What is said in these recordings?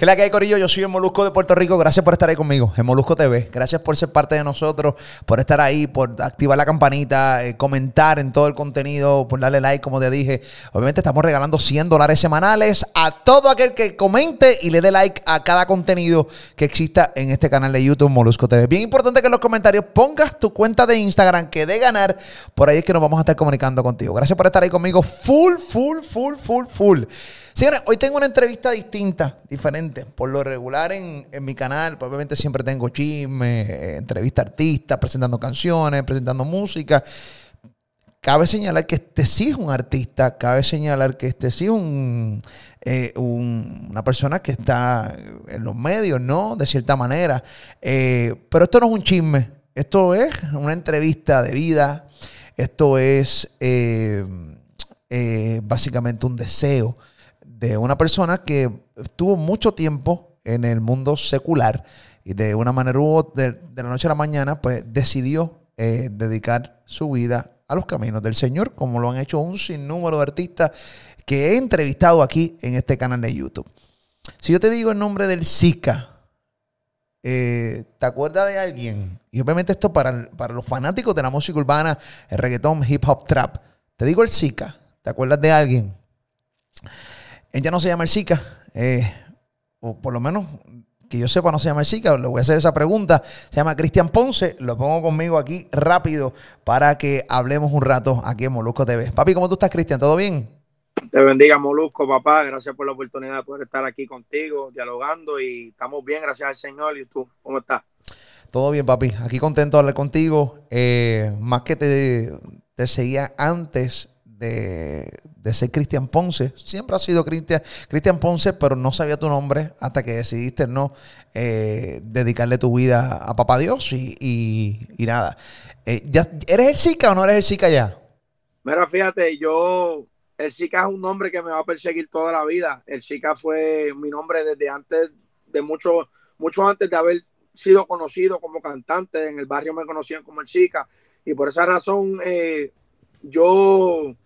¿Qué es la que hay, Corillo? Yo soy el Molusco de Puerto Rico. Gracias por estar ahí conmigo, en Molusco TV. Gracias por ser parte de nosotros, por estar ahí, por activar la campanita, eh, comentar en todo el contenido, por darle like, como te dije. Obviamente estamos regalando 100 dólares semanales a todo aquel que comente y le dé like a cada contenido que exista en este canal de YouTube, Molusco TV. Bien importante que en los comentarios pongas tu cuenta de Instagram que de ganar. Por ahí es que nos vamos a estar comunicando contigo. Gracias por estar ahí conmigo. Full, full, full, full, full. Señores, hoy tengo una entrevista distinta, diferente. Por lo regular en, mi canal, pues, obviamente siempre tengo chisme, eh, entrevista a artistas, presentando canciones, presentando música. Cabe señalar que este sí es un artista, cabe señalar que este sí es un, eh, una persona que está en los medios, ¿no? De cierta manera. Eh, pero esto no es un chisme, esto es una entrevista de vida, esto es básicamente un deseo de una persona que estuvo mucho tiempo en el mundo secular y de una manera u de, de la noche a la mañana, pues decidió eh, dedicar su vida a los caminos del Señor, como lo han hecho un sinnúmero de artistas que he entrevistado aquí en este canal de YouTube. Si yo te digo el nombre del Zika, eh, ¿te acuerdas de alguien? Y obviamente esto para, para los fanáticos de la música urbana, el reggaetón, hip hop, trap. Te digo el Zika, ¿te acuerdas de alguien? Ella no se llama el Zika, eh, o por lo menos que yo sepa no se llama el Zika, le voy a hacer esa pregunta. Se llama Cristian Ponce, lo pongo conmigo aquí rápido para que hablemos un rato aquí en Molusco TV. Papi, ¿cómo tú estás, Cristian? ¿Todo bien? Te bendiga, Molusco, papá. Gracias por la oportunidad de poder estar aquí contigo, dialogando y estamos bien, gracias al Señor. ¿Y tú, cómo estás? Todo bien, papi. Aquí contento de hablar contigo. Eh, más que te, te seguía antes de, ser Cristian Ponce. Siempre ha sido Cristian Ponce, pero no sabía tu nombre hasta que decidiste no eh, dedicarle tu vida a Papá Dios y, nada. Eh, ¿ya, ¿Eres el Zika o no eres el Zika ya? Mira, fíjate, yo, el Zika es un nombre que me va a perseguir toda la vida. El Zika fue mi nombre desde antes, de mucho, mucho antes de haber sido conocido como cantante. En el barrio me conocían como el Zika. Y por esa razón, eh, yo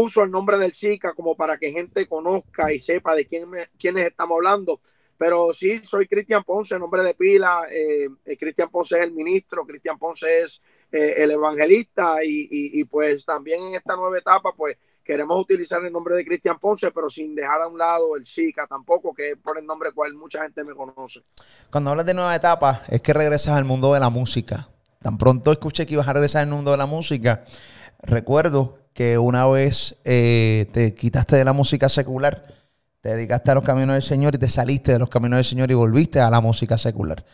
uso el nombre del Zika como para que gente conozca y sepa de quién quiénes estamos hablando. Pero sí, soy Cristian Ponce, nombre de pila. Eh, eh, Cristian Ponce es el ministro, Cristian Ponce es eh, el evangelista y, pues también en esta nueva etapa pues queremos utilizar el nombre de Cristian Ponce, pero sin dejar a un lado el Zika tampoco, que es por el nombre cual mucha gente me conoce. Cuando hablas de nueva etapa, es que regresas al mundo de la música. Tan pronto escuché que ibas a regresar al mundo de la música, recuerdo que una vez eh, te quitaste de la música secular, te dedicaste a los caminos del Señor y te saliste de los caminos del Señor y volviste a la música secular.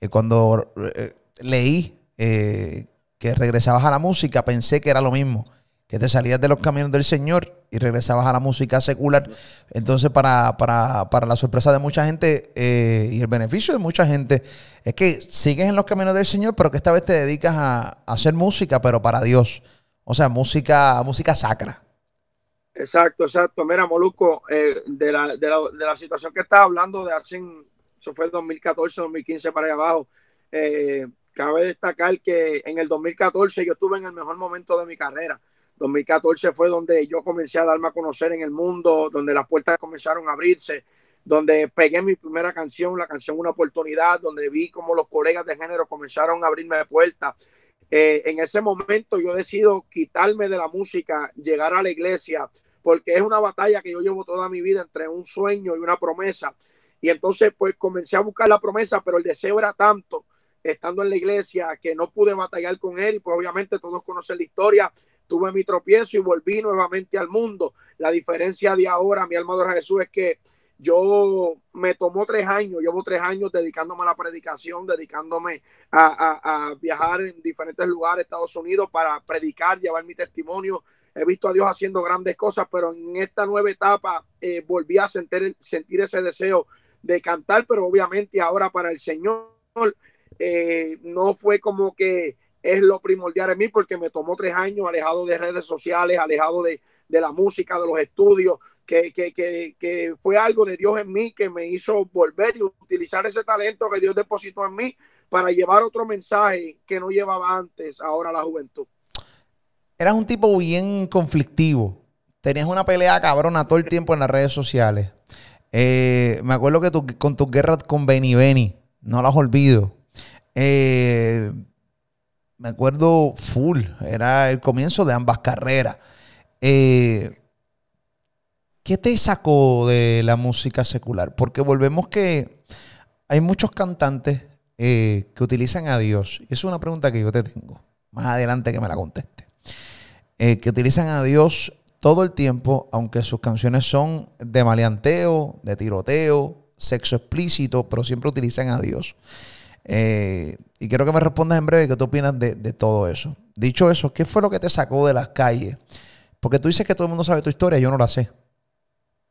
Eh, cuando eh, leí que regresabas a la música, pensé que era lo mismo, que te salías de los caminos del Señor y regresabas a la música secular. Entonces, para, la sorpresa de mucha gente y el beneficio de mucha gente, es que sigues en los caminos del Señor, pero que esta vez te dedicas a hacer música, pero para Dios. O sea, música, música sacra. Exacto, exacto. Mira, Moluco, eh, de, la, de, la, de, la, situación que estás hablando de hace, eso fue 2014, 2015 para allá abajo, eh, cabe destacar que en el 2014 yo estuve en el mejor momento de mi carrera. 2014 fue donde yo comencé a darme a conocer en el mundo, donde las puertas comenzaron a abrirse, donde pegué mi primera canción, la canción Una oportunidad, donde vi como los colegas de género comenzaron a abrirme puertas eh, en ese momento yo decido quitarme de la música, llegar a la iglesia, porque es una batalla que yo llevo toda mi vida entre un sueño y una promesa. Y entonces pues comencé a buscar la promesa, pero el deseo era tanto estando en la iglesia que no pude batallar con él y pues obviamente todos conocen la historia. Tuve mi tropiezo y volví nuevamente al mundo. La diferencia de ahora, mi alma Jesús, es que yo me tomó tres años, llevo tres años dedicándome a la predicación, dedicándome a, viajar en diferentes lugares Estados Unidos para predicar, llevar mi testimonio. He visto a Dios haciendo grandes cosas, pero en esta nueva etapa eh, volví a sentir, sentir ese deseo de cantar, pero obviamente ahora para el Señor eh, no fue como que es lo primordial en mí porque me tomó tres años alejado de redes sociales, alejado de, de la música, de los estudios, que, que, que, que, fue algo de Dios en mí que me hizo volver y utilizar ese talento que Dios depositó en mí para llevar otro mensaje que no llevaba antes ahora la juventud. Eras un tipo bien conflictivo. Tenías una pelea cabrona todo el tiempo en las redes sociales. Eh, me acuerdo que con tus guerras con Benny Benny, no las olvido. Eh, me acuerdo full, era el comienzo de ambas carreras. Eh, ¿Qué te sacó de la música secular? Porque volvemos que hay muchos cantantes que utilizan a Dios. Y es una pregunta que yo te tengo. Más adelante que me la conteste. que utilizan a Dios todo el tiempo, aunque sus canciones son de maleanteo, de tiroteo, sexo explícito, pero siempre utilizan a Dios. Eh, y quiero que me respondas en breve qué tú opinas de, todo eso. Dicho eso, ¿qué fue lo que te sacó de las calles? Porque tú dices que todo el mundo sabe tu historia, yo no la sé.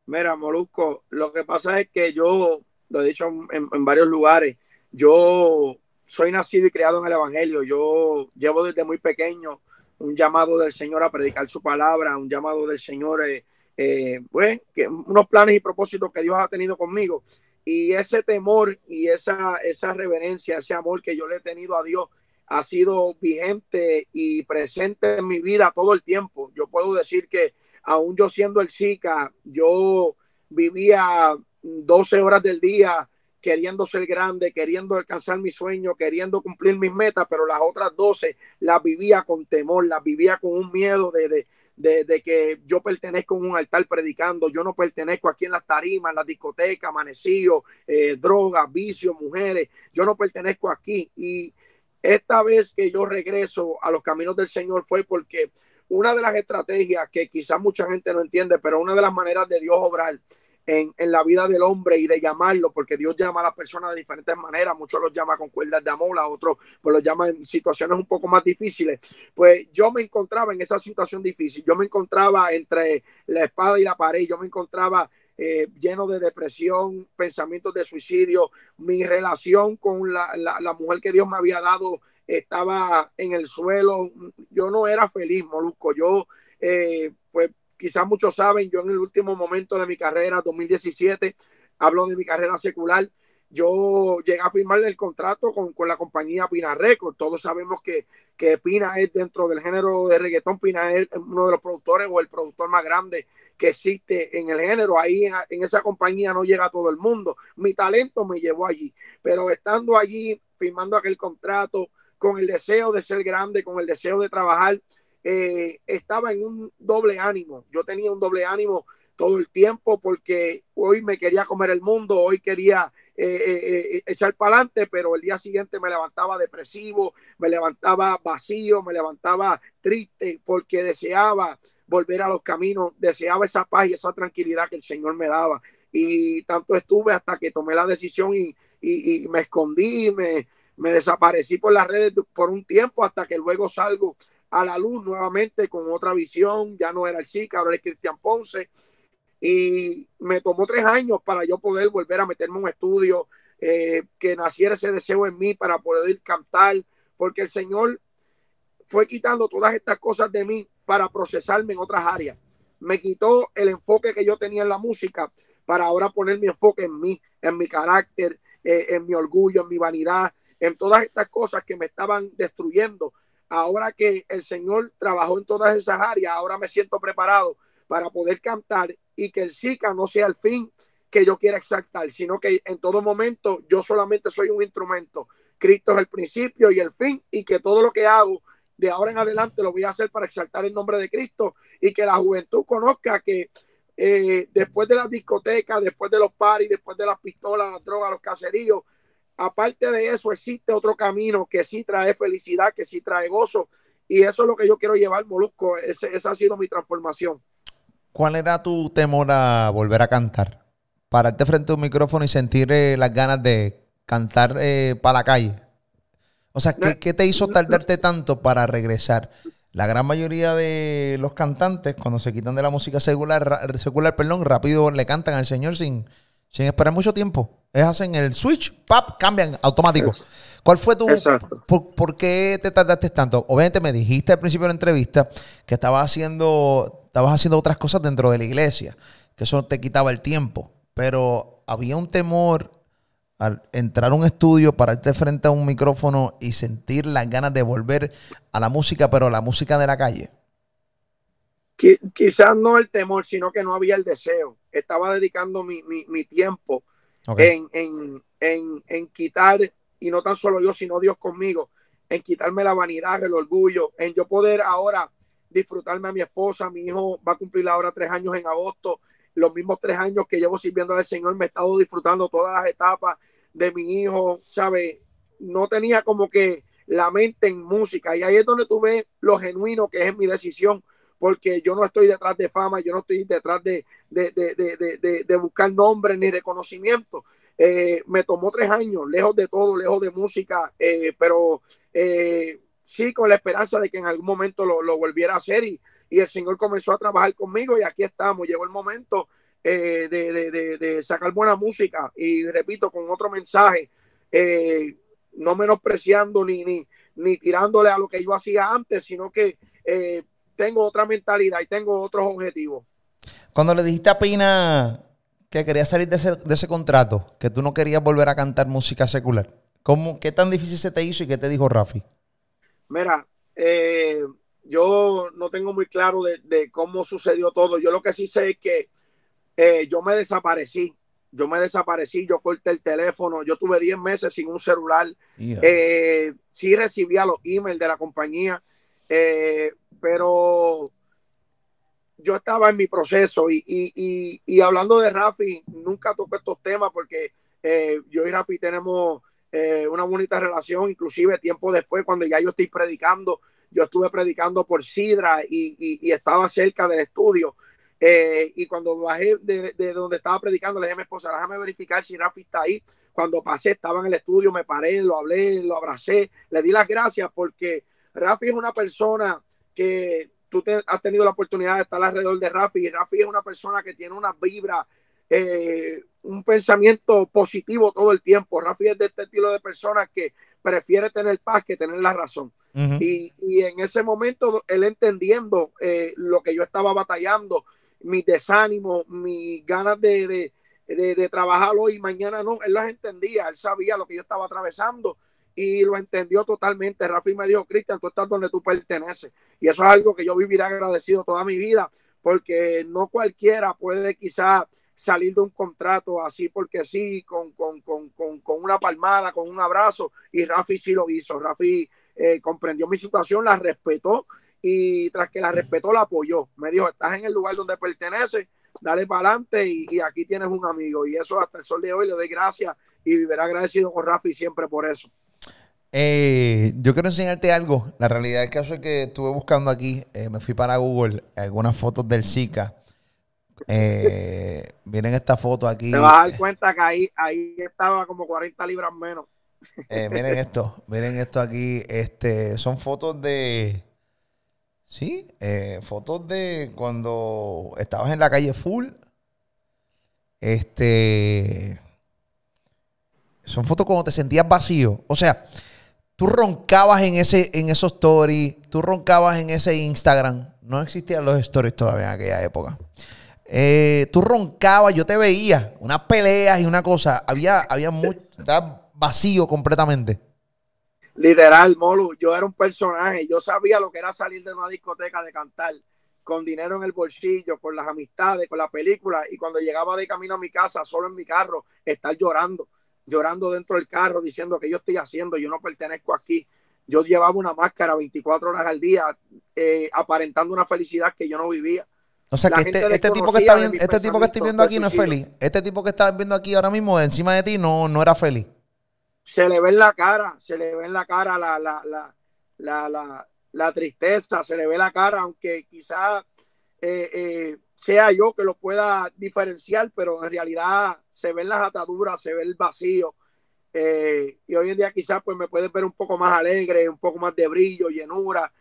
Mira, Molusco, lo que pasa es que yo, lo he dicho en, varios lugares, yo soy nacido y criado en el Evangelio, yo llevo desde muy pequeño un llamado del Señor a predicar su palabra, un llamado del Señor, eh, eh, pues, que, unos planes y propósitos que Dios ha tenido conmigo. Y ese temor y esa, esa reverencia, ese amor que yo le he tenido a Dios ha sido vigente y presente en mi vida todo el tiempo. Yo puedo decir que aún yo siendo el SICA, yo vivía 12 horas del día queriendo ser grande, queriendo alcanzar mi sueño, queriendo cumplir mis metas, pero las otras 12 las vivía con temor, las vivía con un miedo de, de, que yo pertenezco a un altar predicando, yo no pertenezco aquí en las tarimas, en las discotecas, amanecido, eh, drogas, vicios, mujeres, yo no pertenezco aquí. Y esta vez que yo regreso a los caminos del Señor fue porque una de las estrategias que quizás mucha gente no entiende, pero una de las maneras de Dios obrar en, la vida del hombre y de llamarlo, porque Dios llama a las personas de diferentes maneras, muchos los llama con cuerdas de amor, otros pues los llama en situaciones un poco más difíciles. Pues yo me encontraba en esa situación difícil, yo me encontraba entre la espada y la pared, yo me encontraba eh, lleno de depresión, pensamientos de suicidio, mi relación con la, la, mujer que Dios me había dado estaba en el suelo, yo no era feliz, Molusco, yo eh, pues quizás muchos saben, yo en el último momento de mi carrera, 2017, hablo de mi carrera secular, yo llegué a firmar el contrato con, la compañía Pina Records. Todos sabemos que, que, Pina es dentro del género de reggaetón, Pina es uno de los productores o el productor más grande que existe en el género. Ahí en, en esa compañía no llega todo el mundo. Mi talento me llevó allí, pero estando allí, firmando aquel contrato, con el deseo de ser grande, con el deseo de trabajar, eh, estaba en un doble ánimo. Yo tenía un doble ánimo todo el tiempo porque hoy me quería comer el mundo, hoy quería eh, eh, echar para adelante, pero el día siguiente me levantaba depresivo, me levantaba vacío, me levantaba triste porque deseaba volver a los caminos, deseaba esa paz y esa tranquilidad que el Señor me daba. Y tanto estuve hasta que tomé la decisión y, y, me escondí, me, me desaparecí por las redes por un tiempo hasta que luego salgo a la luz nuevamente con otra visión, ya no era el Chica, ahora es Cristian Ponce, y me tomó tres años para yo poder volver a meterme en un estudio, eh, que naciera ese deseo en mí para poder cantar, porque el Señor fue quitando todas estas cosas de mí para procesarme en otras áreas. Me quitó el enfoque que yo tenía en la música para ahora poner mi enfoque en mí, en mi carácter, eh, en mi orgullo, en mi vanidad, en todas estas cosas que me estaban destruyendo ahora que el Señor trabajó en todas esas áreas, ahora me siento preparado para poder cantar y que el SICA no sea el fin que yo quiera exaltar, sino que en todo momento yo solamente soy un instrumento. Cristo es el principio y el fin y que todo lo que hago de ahora en adelante lo voy a hacer para exaltar el nombre de Cristo y que la juventud conozca que eh, después de las discotecas, después de los paris, después de las pistolas, las drogas, los caseríos, aparte de eso, existe otro camino que sí trae felicidad, que sí trae gozo. Y eso es lo que yo quiero llevar, Molusco. esa ha sido mi transformación. ¿Cuál era tu temor a volver a cantar? Pararte frente a un micrófono y sentir eh, las ganas de cantar eh, para la calle. O sea, ¿qué, te hizo tardarte tanto para regresar? La gran mayoría de los cantantes, cuando se quitan de la música secular, secular perdón, rápido le cantan al Señor sin, sin esperar mucho tiempo. Es hacen el switch, pap, cambian automático. ¿Cuál fue tu... Exacto. Por, por qué te tardaste tanto? Obviamente me dijiste al principio de la entrevista que estabas haciendo, estabas haciendo otras cosas dentro de la iglesia, que eso te quitaba el tiempo, pero había un temor al entrar a un estudio, pararte frente a un micrófono y sentir las ganas de volver a la música, pero la música de la calle. Qui- quizás no el temor, sino que no había el deseo. Estaba dedicando mi, mi- mi tiempo en, en, en, en quitar, y no tan solo yo, sino Dios conmigo, en quitarme la vanidad, el orgullo, en yo poder ahora disfrutarme a mi esposa, mi hijo va a cumplir ahora tres años en agosto, los mismos tres años que llevo sirviendo al Señor, me he estado disfrutando todas las etapas de mi hijo, ¿sabes? No tenía como que la mente en música, y ahí es donde tú ves lo genuino que es mi decisión, porque yo no estoy detrás de fama, yo no estoy detrás de, de, de, de, buscar nombres ni reconocimiento. Eh, me tomó tres años, lejos de todo, lejos de música, eh, pero eh, sí con la esperanza de que en algún momento lo, lo volviera a hacer y, y el Señor comenzó a trabajar conmigo y aquí estamos, llegó el momento de, de, de, sacar buena música y repito, con otro mensaje, no menospreciando ni, ni, ni tirándole a lo que yo hacía antes, sino que tengo otra mentalidad y tengo otros objetivos. Cuando le dijiste a Pina que querías salir de ese, de ese contrato, que tú no querías volver a cantar música secular, ¿cómo, ¿qué tan difícil se te hizo y qué te dijo Rafi? Mira, eh, yo no tengo muy claro de, de cómo sucedió todo. Yo lo que sí sé es que eh, yo me desaparecí. Yo me desaparecí, yo corté el teléfono, yo tuve 10 meses sin un celular. Eh, sí recibía los emails de la compañía, pero yo estaba en mi proceso y, y, y, y hablando de Rafi, nunca toco estos temas porque eh, yo y Rafi tenemos eh, una bonita relación, inclusive tiempo después, cuando ya yo estoy predicando, yo estuve predicando por Sidra y, estaba cerca del estudio. Eh, y cuando bajé de, de, donde estaba predicando, le dije a mi esposa, déjame verificar si Rafi está ahí. Cuando pasé, estaba en el estudio, me paré, lo hablé, lo abracé, le di las gracias porque Rafi es una persona que tú te, has tenido la oportunidad de estar alrededor de Rafi y Rafi es una persona que tiene una vibra, eh, un pensamiento positivo todo el tiempo. Rafi es de este estilo de personas que prefiere tener paz que tener la razón. Uh -huh. y, y, en ese momento, él entendiendo eh, lo que yo estaba batallando, mis desánimos, mis ganas de, de, de, de, trabajar hoy y mañana no, él las entendía, él sabía lo que yo estaba atravesando y lo entendió totalmente. Rafi me dijo, Cristian, tú estás donde tú perteneces. Y eso es algo que yo viviré agradecido toda mi vida, porque no cualquiera puede quizás salir de un contrato así porque sí, con, con, con, con, una palmada, con un abrazo, y Rafi sí lo hizo. Rafi eh, comprendió mi situación, la respetó y tras que la respetó, la apoyó. Me dijo, estás en el lugar donde perteneces, dale para adelante y, y, aquí tienes un amigo. Y eso hasta el sol de hoy le doy gracias y viviré agradecido con Rafi siempre por eso. Eh, yo quiero enseñarte algo. La realidad del caso es que estuve buscando aquí, eh, me fui para Google, algunas fotos del Zika. Eh, miren esta foto aquí. Te vas a dar cuenta que ahí, ahí estaba como 40 libras menos. Eh, miren esto, miren esto aquí. Este, son fotos de. Sí, fotos de cuando estabas en la calle full. Este. Son fotos cuando te sentías vacío. O sea, tú roncabas en ese, en esos stories, tú roncabas en ese Instagram. No existían los stories todavía en aquella época. Eh, tú roncabas, yo te veía, unas peleas y una cosa. Había, había mucho, estaba vacío completamente. Literal, Molu, yo era un personaje, yo sabía lo que era salir de una discoteca de cantar con dinero en el bolsillo, con las amistades, con la película, y cuando llegaba de camino a mi casa, solo en mi carro, estar llorando, llorando dentro del carro, diciendo que yo estoy haciendo, yo no pertenezco aquí. Yo llevaba una máscara 24 horas al día, eh, aparentando una felicidad que yo no vivía. O sea, que este, este, tipo que está viendo, este tipo que estoy viendo aquí no es feliz. Este tipo que estás viendo aquí ahora mismo, encima de ti, no, no era feliz. Se le ve en la cara, se le ve en la cara la, la, la, la, la, la tristeza, se le ve la cara, aunque quizás eh, eh, sea yo que lo pueda diferenciar, pero en realidad se ven las ataduras, se ve el vacío. Eh, y hoy en día quizás pues me puedes ver un poco más alegre, un poco más de brillo, llenura,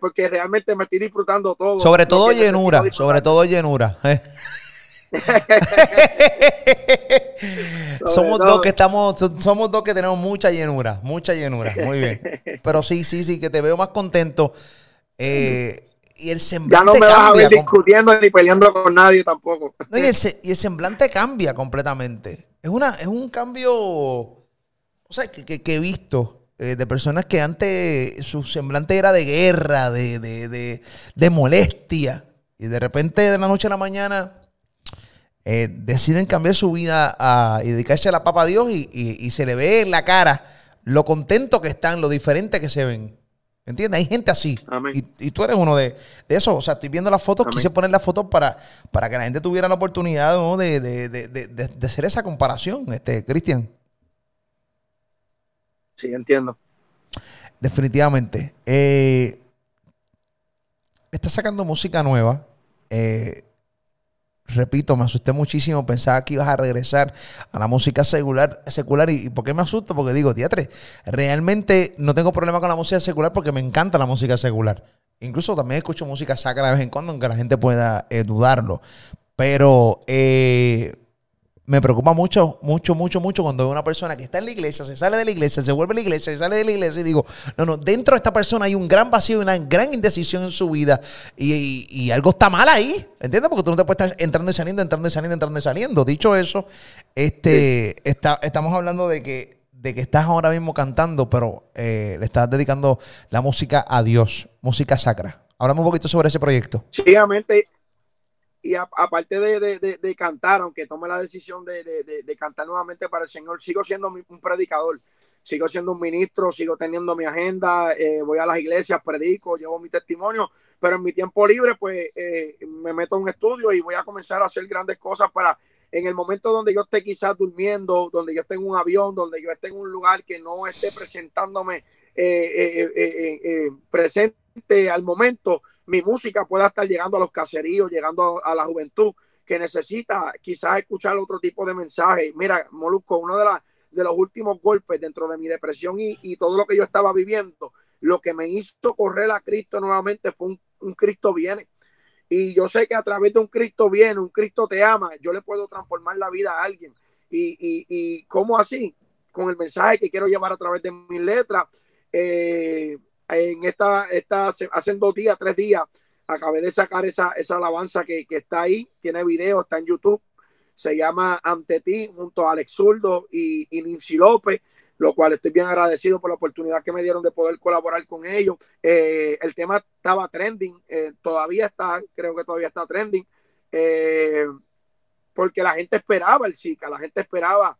porque realmente me estoy disfrutando todo. Sobre todo llenura, sobre todo llenura. somos todo. dos que estamos, so- somos dos que tenemos mucha llenura, mucha llenura. Muy bien. Pero sí, sí, sí, que te veo más contento. Eh, y el Ya semblante no me vas a ver discutiendo ni peleando con nadie tampoco. No, y, el, y el semblante cambia completamente. Es, una, es un cambio, o sea, que, que- que he visto eh, de personas que antes su semblante era de guerra, de, de, de- de molestia. Y de repente, de la noche a la mañana, eh, deciden cambiar su vida a, y dedicarse a la papa a Dios y, y- y se le ve en la cara lo contento que están, lo diferente que se ven. ¿Entiendes? Hay gente así. Amén. Y, y tú eres uno de, de esos. O sea, estoy viendo las fotos, Amén. quise poner las fotos para, para que la gente tuviera la oportunidad ¿no? de, de- de- de- de- de hacer esa comparación, este, Cristian. Sí, entiendo. Definitivamente. Eh, estás sacando música nueva. Eh, repito, me asusté muchísimo. Pensaba que ibas a regresar a la música secular. secular ¿Y, por qué me asusto? Porque digo, teatre, realmente no tengo problema con la música secular porque me encanta la música secular. Incluso también escucho música sacra de vez en cuando, aunque la gente pueda eh, dudarlo. Pero eh, me preocupa mucho, mucho, mucho, mucho cuando veo una persona que está en la iglesia, se sale de la iglesia, se vuelve a la iglesia, se sale de la iglesia y digo, no, no, dentro de esta persona hay un gran vacío y una gran indecisión en su vida y, y- y algo está mal ahí, ¿entiendes? Porque tú no te puedes estar entrando y saliendo, entrando y saliendo, entrando y saliendo. Dicho eso, este, está, estamos hablando de que, de que estás ahora mismo cantando, pero eh, le estás dedicando la música a Dios, música sacra. Háblame un poquito sobre ese proyecto. Sí, obviamente. Y a- aparte de, de- de- cantar, aunque tome la decisión de, cantar nuevamente para el Señor, sigo siendo un predicador, sigo siendo un ministro, sigo teniendo mi agenda, eh, voy a las iglesias, predico, llevo mi testimonio, pero en mi tiempo libre, pues eh, me meto en un estudio y voy a comenzar a hacer grandes cosas para en el momento donde yo esté quizás durmiendo, donde yo esté en un avión, donde yo esté en un lugar que no esté presentándome eh, eh, eh, presente al momento, mi música pueda estar llegando a los caseríos, llegando a, la juventud que necesita quizás escuchar otro tipo de mensaje. Mira, Molusco, uno de, los últimos golpes dentro de mi depresión y, todo lo que yo estaba viviendo, lo que me hizo correr a Cristo nuevamente fue un, Cristo viene. Y yo sé que a través de un Cristo viene, un Cristo te ama, yo le puedo transformar la vida a alguien. Y, y, y ¿cómo así? Con el mensaje que quiero llevar a través de mis letras. Eh, en esta, esta, hace dos días, tres días, acabé de sacar esa, esa alabanza que, que está ahí, tiene video, está en YouTube, se llama Ante ti, junto a Alex Zurdo y, y López, lo cual estoy bien agradecido por la oportunidad que me dieron de poder colaborar con ellos. Eh, el tema estaba trending, eh, todavía está, creo que todavía está trending, eh, porque la gente esperaba el chica, la gente esperaba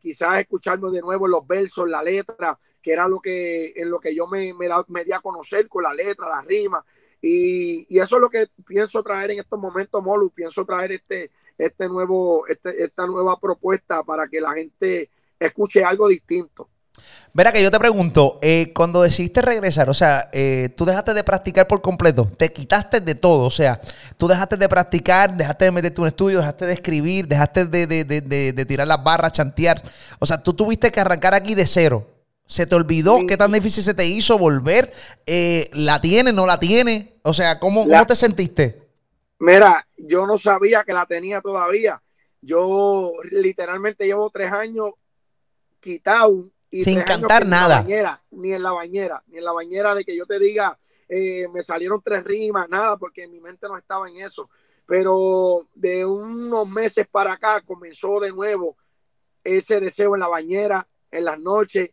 quizás escucharme de nuevo los versos, la letra, que era lo que en lo que yo me, me, da, me di a conocer con la letra, la rima. Y, y, eso es lo que pienso traer en estos momentos, Molu. Pienso traer este, este nuevo, este, esta nueva propuesta para que la gente escuche algo distinto. Verá que yo te pregunto, eh, cuando decidiste regresar, o sea, eh, tú dejaste de practicar por completo, te quitaste de todo, o sea, tú dejaste de practicar, dejaste de meterte en un estudio, dejaste de escribir, dejaste de, de, de, de, de tirar las barras, chantear, o sea, tú tuviste que arrancar aquí de cero. ¿Se te olvidó Sí. qué tan difícil se te hizo volver? Eh, ¿La tiene, no la tiene? O sea, ¿cómo, La- cómo te sentiste? Mira, yo no sabía que la tenía todavía. Yo literalmente llevo tres años quitado y Sin cantar nada. En la bañera, ni en la bañera, ni en la bañera de que yo te diga, eh, me salieron tres rimas, nada, porque mi mente no estaba en eso. Pero de unos meses para acá comenzó de nuevo ese deseo en la bañera, en las noches,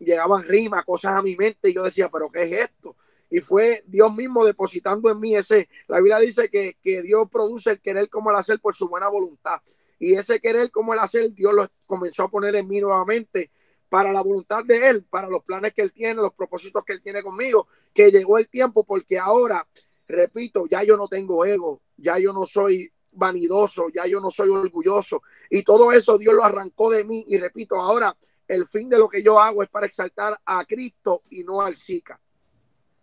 llegaban rimas, cosas a mi mente y yo decía, pero ¿qué es esto? Y fue Dios mismo depositando en mí ese, la Biblia dice que, que Dios produce el querer como el hacer por su buena voluntad. Y ese querer como el hacer, Dios lo comenzó a poner en mí nuevamente para la voluntad de Él, para los planes que Él tiene, los propósitos que Él tiene conmigo, que llegó el tiempo porque ahora, repito, ya yo no tengo ego, ya yo no soy vanidoso, ya yo no soy orgulloso. Y todo eso Dios lo arrancó de mí. Y repito, ahora el fin de lo que yo hago es para exaltar a Cristo y no al Zika.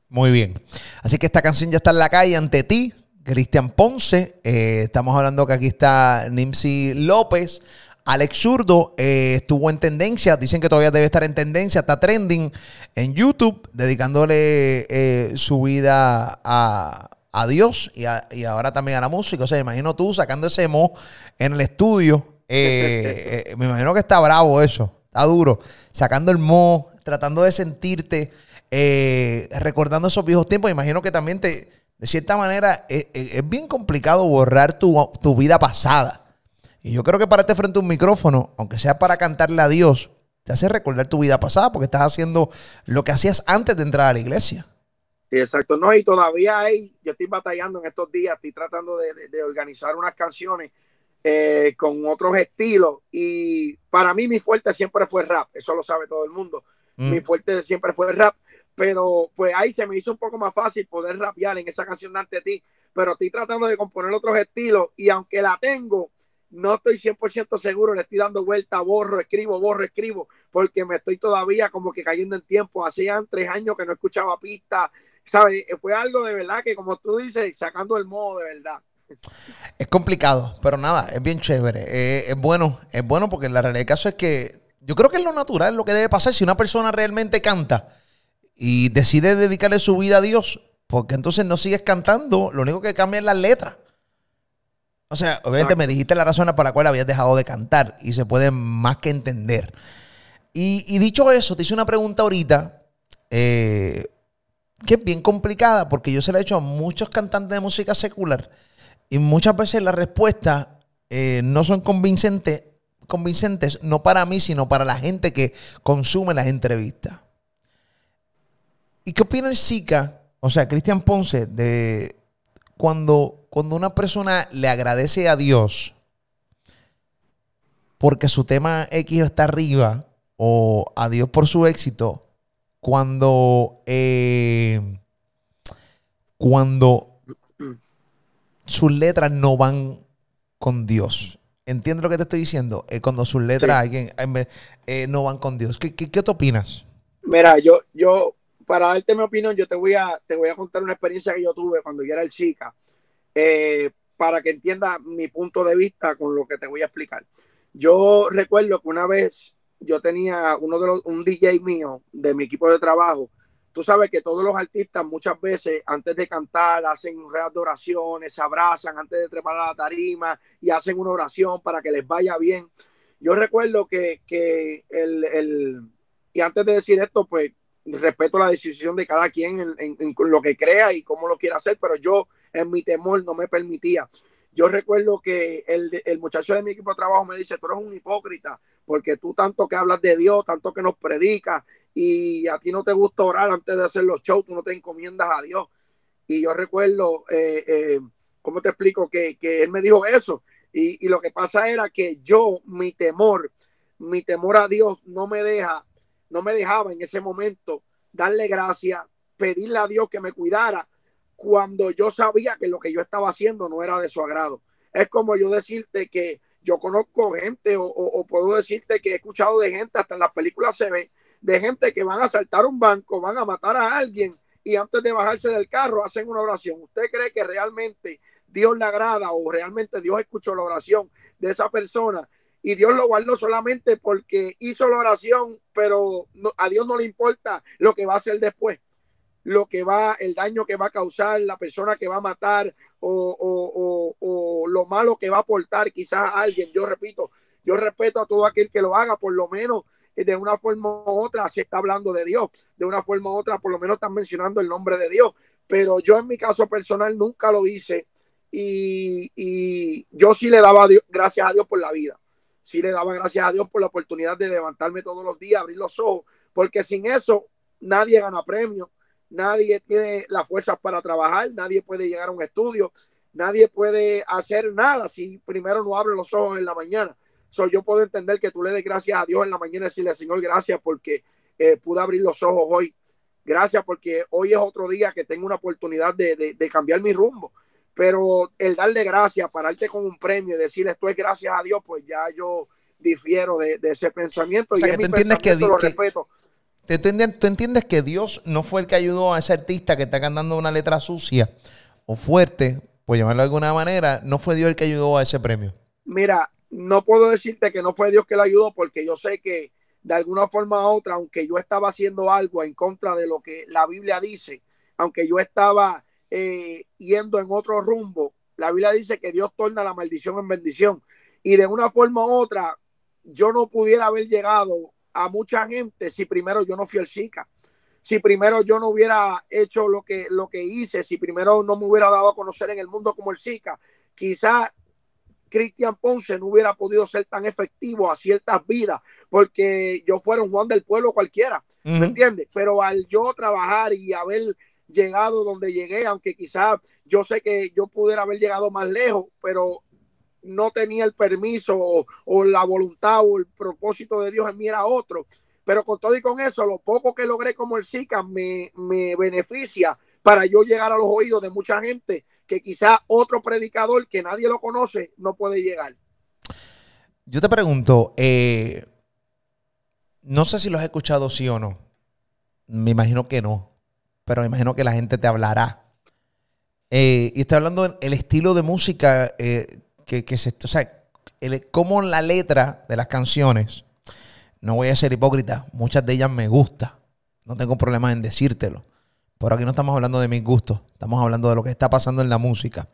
Muy bien. Así que esta canción ya está en la calle ante ti, Cristian Ponce. Eh, estamos hablando que aquí está Nimsi López. Alex Zurdo eh, estuvo en tendencia, dicen que todavía debe estar en tendencia, está trending en YouTube, dedicándole eh, su vida a, a Dios y, y, ahora también a la música. O sea, imagino tú sacando ese mo en el estudio. Me imagino que está bravo eso, está duro. Sacando el mo, tratando de sentirte, eh, recordando esos viejos tiempos. Imagino que también te, de cierta manera, es, bien complicado borrar tu, tu vida pasada. Y yo creo que pararte frente a un micrófono, aunque sea para cantarle a Dios, te hace recordar tu vida pasada porque estás haciendo lo que hacías antes de entrar a la iglesia. Exacto. No, y todavía hay, yo estoy batallando en estos días, estoy tratando de, organizar unas canciones eh, con otros estilos. Y para mí mi fuerte siempre fue rap, eso lo sabe todo el mundo. Mm. Mi fuerte siempre fue rap, pero pues ahí se me hizo un poco más fácil poder rapear en esa canción de ante ti. Pero estoy tratando de componer otros estilos y aunque la tengo, no estoy 100% seguro, le estoy dando vuelta, borro, escribo, borro, escribo, porque me estoy todavía como que cayendo en tiempo. Hacían tres años que no escuchaba pistas, ¿sabes? Fue algo de verdad que, como tú dices, sacando el modo de verdad. Es complicado, pero nada, es bien chévere. Eh, es bueno, es bueno porque la realidad del caso es que yo creo que es lo natural, lo que debe pasar. Si una persona realmente canta y decide dedicarle su vida a Dios, porque entonces no sigues cantando, lo único que cambia es la letra. O sea, obviamente me dijiste la razón por la cual habías dejado de cantar y se puede más que entender. Y, dicho eso, te hice una pregunta ahorita eh, que es bien complicada porque yo se la he hecho a muchos cantantes de música secular y muchas veces las respuestas eh, no son convincentes, convincentes, no para mí, sino para la gente que consume las entrevistas. ¿Y qué opina el SICA, o sea, Cristian Ponce, de cuando cuando una persona le agradece a Dios porque su tema X está arriba o a Dios por su éxito, cuando, eh, cuando sus letras no van con Dios. ¿Entiendes lo que te estoy diciendo? Eh, cuando sus letras alguien, eh, no van con Dios. ¿Qué, qué, qué te opinas? Mira, yo, yo, para darte mi opinión, yo te voy a, te voy a contar una experiencia que yo tuve cuando yo era el chica. Eh, para que entienda mi punto de vista con lo que te voy a explicar. Yo recuerdo que una vez yo tenía uno de los, un DJ mío de mi equipo de trabajo. Tú sabes que todos los artistas muchas veces antes de cantar hacen reas de oraciones, se abrazan antes de trepar a la tarima y hacen una oración para que les vaya bien. Yo recuerdo que, que el, el, y antes de decir esto, pues respeto la decisión de cada quien en, en, lo que crea y cómo lo quiera hacer, pero yo en mi temor no me permitía. Yo recuerdo que el, el, muchacho de mi equipo de trabajo me dice, tú eres un hipócrita, porque tú tanto que hablas de Dios, tanto que nos predicas, y a ti no te gusta orar antes de hacer los shows, tú no te encomiendas a Dios. Y yo recuerdo, eh, eh, ¿cómo te explico? Que, que, él me dijo eso. Y, y lo que pasa era que yo, mi temor, mi temor a Dios no me deja no me dejaba en ese momento darle gracias, pedirle a Dios que me cuidara cuando yo sabía que lo que yo estaba haciendo no era de su agrado. Es como yo decirte que yo conozco gente o, puedo decirte que he escuchado de gente, hasta en las películas se ve, de gente que van a saltar un banco, van a matar a alguien y antes de bajarse del carro hacen una oración. ¿Usted cree que realmente Dios le agrada o realmente Dios escuchó la oración de esa persona y Dios lo guardó solamente porque hizo la oración, pero a Dios no le importa lo que va a hacer después, lo que va, el daño que va a causar, la persona que va a matar o, o lo malo que va a aportar quizás a alguien. Yo repito, yo respeto a todo aquel que lo haga, por lo menos eh, de una forma u otra se está hablando de Dios, de una forma u otra por lo menos están mencionando el nombre de Dios, pero yo en mi caso personal nunca lo hice y, y yo sí le daba gracias a Dios por la vida. Sí le daba gracias a Dios por la oportunidad de levantarme todos los días, abrir los ojos, porque sin eso nadie gana premio, nadie tiene las fuerzas para trabajar, nadie puede llegar a un estudio, nadie puede hacer nada si primero no abre los ojos en la mañana. So, yo puedo entender que tú le des gracias a Dios en la mañana y decirle, Señor, gracias porque eh, pude abrir los ojos hoy. Gracias porque hoy es otro día que tengo una oportunidad de, de cambiar mi rumbo pero el darle gracias, pararte con un premio y decirle esto es gracias a Dios, pues ya yo difiero de, ese pensamiento. O sea, y que entiendes que, Dios, ¿tú entiendes, que Dios no fue el que ayudó a ese artista que está cantando una letra sucia o fuerte, por llamarlo de alguna manera, no fue Dios el que ayudó a ese premio. Mira, no puedo decirte que no fue Dios que le ayudó porque yo sé que de alguna forma u otra, aunque yo estaba haciendo algo en contra de lo que la Biblia dice, aunque yo estaba eh, yendo en otro rumbo, la Biblia dice que Dios torna la maldición en bendición. Y de una forma u otra, yo no pudiera haber llegado a mucha gente si primero yo no fui al SICA. Si primero yo no hubiera hecho lo que, lo que hice, si primero no me hubiera dado a conocer en el mundo como el SICA, quizá Cristian Ponce no hubiera podido ser tan efectivo a ciertas vidas, porque yo fuera un Juan del pueblo cualquiera, ¿me entiendes? Pero al yo trabajar y haber llegado donde llegué, aunque quizás yo sé que yo pudiera haber llegado más lejos, pero no tenía el permiso o, la voluntad o el propósito de Dios en mí era otro. Pero con todo y con eso, lo poco que logré como el SICA me, me beneficia para yo llegar a los oídos de mucha gente que quizá otro predicador que nadie lo conoce no puede llegar. Yo te pregunto, eh, no sé si lo has escuchado sí o no. Me imagino que no, pero me imagino que la gente te hablará. Eh, y estoy hablando del estilo de música eh, que, se, o sea, el, como la letra de las canciones, no voy a ser hipócrita, muchas de ellas me gustan, no tengo problema en decírtelo, pero aquí no estamos hablando de mis gustos, estamos hablando de lo que está pasando en la música.